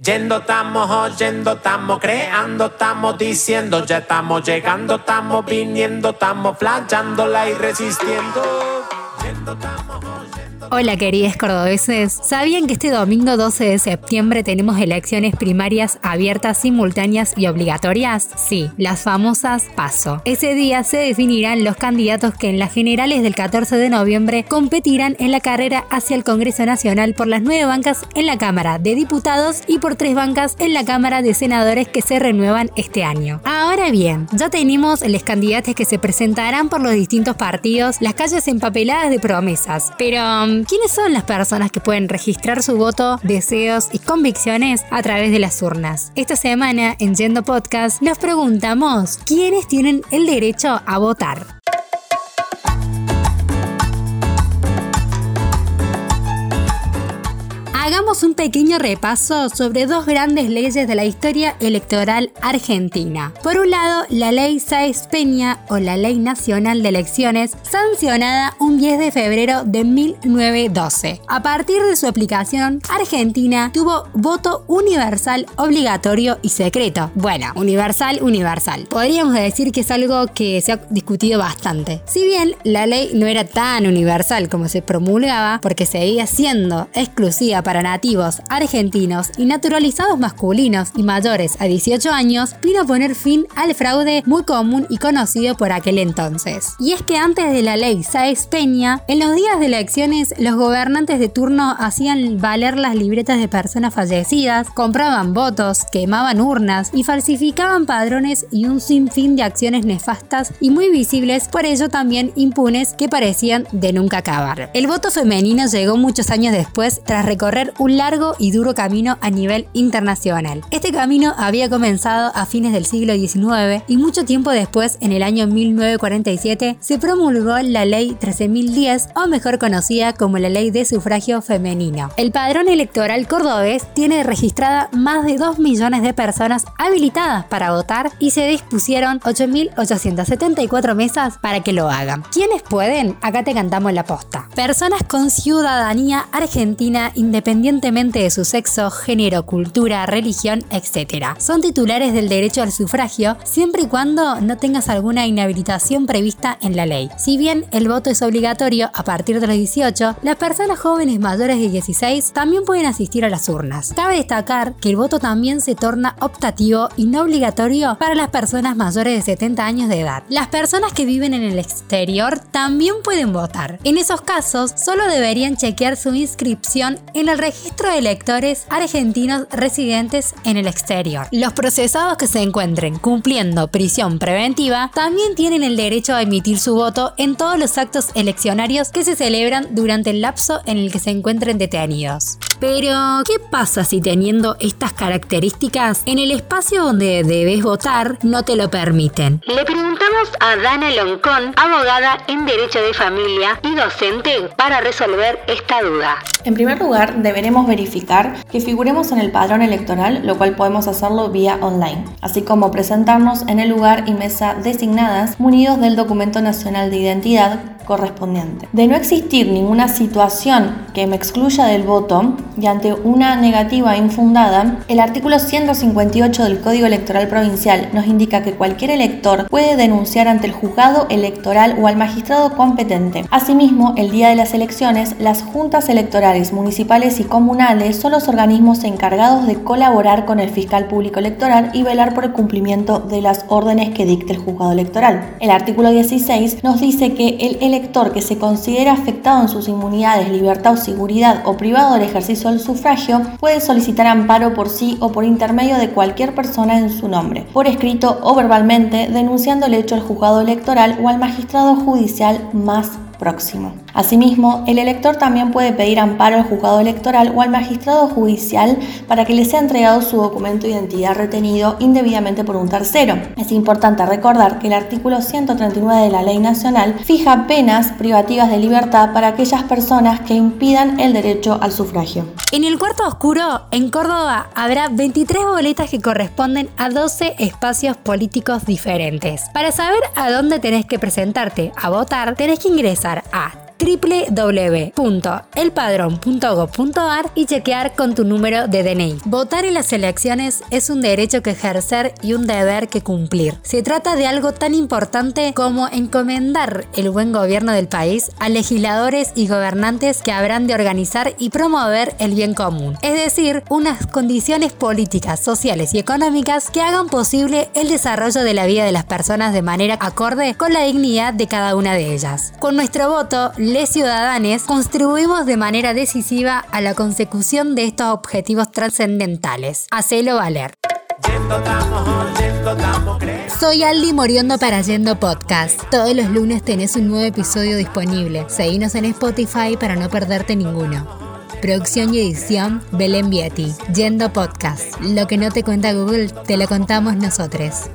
Yendo estamos, oyendo estamos, creando estamos, diciendo, ya estamos llegando, estamos viniendo, estamos flanchándola y resistiendo. Hola queridos cordobeses, ¿sabían que este domingo 12 de septiembre tenemos elecciones primarias abiertas, simultáneas y obligatorias? Sí, las famosas PASO. Ese día se definirán los candidatos que en las generales del 14 de noviembre competirán en la carrera hacia el Congreso Nacional por las nueve bancas en la Cámara de Diputados y por tres bancas en la Cámara de Senadores que se renuevan este año. Ahora bien, ya tenemos los candidatos que se presentarán por los distintos partidos, las calles empapeladas de promesas, pero um, ¿quiénes son las personas que pueden registrar su voto, deseos y convicciones a través de las urnas? Esta semana en Yendo Podcast nos preguntamos quiénes tienen el derecho a votar. Hagamos un pequeño repaso sobre dos grandes leyes de la historia electoral argentina. Por un lado, la ley Sáez Peña o la Ley Nacional de Elecciones, sancionada un 10 de febrero de 1912. A partir de su aplicación, Argentina tuvo voto universal, obligatorio y secreto. Bueno, universal, universal. Podríamos decir que es algo que se ha discutido bastante. Si bien la ley no era tan universal como se promulgaba, porque seguía siendo exclusiva para nativos, argentinos y naturalizados masculinos y mayores a 18 años, vino poner fin al fraude muy común y conocido por aquel entonces. Y es que antes de la ley Sáez Peña, en los días de elecciones los gobernantes de turno hacían valer las libretas de personas fallecidas, compraban votos, quemaban urnas y falsificaban padrones y un sinfín de acciones nefastas y muy visibles, por ello también impunes que parecían de nunca acabar. El voto femenino llegó muchos años después tras recorrer un largo y duro camino a nivel internacional. Este camino había comenzado a fines del siglo XIX y mucho tiempo después, en el año 1947, se promulgó la Ley 13.010 o mejor conocida como la Ley de Sufragio Femenino. El padrón electoral cordobés tiene registrada más de 2 millones de personas habilitadas para votar y se dispusieron 8.874 mesas para que lo hagan. ¿Quiénes pueden? Acá te cantamos la posta. Personas con ciudadanía argentina independientemente de su sexo, género, cultura, religión, etc. Son titulares del derecho al sufragio siempre y cuando no tengas alguna inhabilitación prevista en la ley. Si bien el voto es obligatorio a partir de los 18, las personas jóvenes mayores de 16 también pueden asistir a las urnas. Cabe destacar que el voto también se torna optativo y no obligatorio para las personas mayores de 70 años de edad. Las personas que viven en el exterior también pueden votar. En esos casos, solo deberían chequear su inscripción en el registro de electores argentinos residentes en el exterior. Los procesados que se encuentren cumpliendo prisión preventiva también tienen el derecho a emitir su voto en todos los actos eleccionarios que se celebran durante el lapso en el que se encuentren detenidos. Pero, ¿qué pasa si teniendo estas características en el espacio donde debes votar no te lo permiten? Le preguntamos a Dana Loncón, abogada en Derecho de Familia y docente, para resolver esta duda. En primer lugar, deberemos verificar que figuremos en el padrón electoral, lo cual podemos hacerlo vía online, así como presentarnos en el lugar y mesa designadas munidos del documento nacional de identidad correspondiente. De no existir ninguna situación que me excluya del voto y ante una negativa infundada, el artículo 158 del Código Electoral Provincial nos indica que cualquier elector puede denunciar ante el juzgado electoral o al magistrado competente. Asimismo, el día de las elecciones, las juntas electorales municipales y comunales son los organismos encargados de colaborar con el fiscal público electoral y velar por el cumplimiento de las órdenes que dicte el juzgado electoral. El artículo 16 nos dice que el elector que se considera afectado en sus inmunidades, libertad o seguridad o privado del ejercicio del sufragio puede solicitar amparo por sí o por intermedio de cualquier persona en su nombre, por escrito o verbalmente, denunciando el hecho al juzgado electoral o al magistrado judicial más próximo. Asimismo, el elector también puede pedir amparo al juzgado electoral o al magistrado judicial para que le sea entregado su documento de identidad retenido indebidamente por un tercero. Es importante recordar que el artículo 139 de la Ley Nacional fija penas privativas de libertad para aquellas personas que impidan el derecho al sufragio. En el cuarto oscuro, en Córdoba, habrá 23 boletas que corresponden a 12 espacios políticos diferentes. Para saber a dónde tenés que presentarte a votar, tenés que ingresar a www.elpadrón.gov.ar y chequear con tu número de DNI. Votar en las elecciones es un derecho que ejercer y un deber que cumplir. Se trata de algo tan importante como encomendar el buen gobierno del país a legisladores y gobernantes que habrán de organizar y promover el bien común, es decir, unas condiciones políticas, sociales y económicas que hagan posible el desarrollo de la vida de las personas de manera acorde con la dignidad de cada una de ellas. Con nuestro voto, les ciudadanos contribuimos de manera decisiva a la consecución de estos objetivos trascendentales. Hacelo valer. Soy Aldi Moriondo para Yendo Podcast. Todos los lunes tenés un nuevo episodio disponible. Seguinos en Spotify para no perderte ninguno. Producción y edición, Belén Vieti. Yendo Podcast. Lo que no te cuenta Google, te lo contamos nosotros.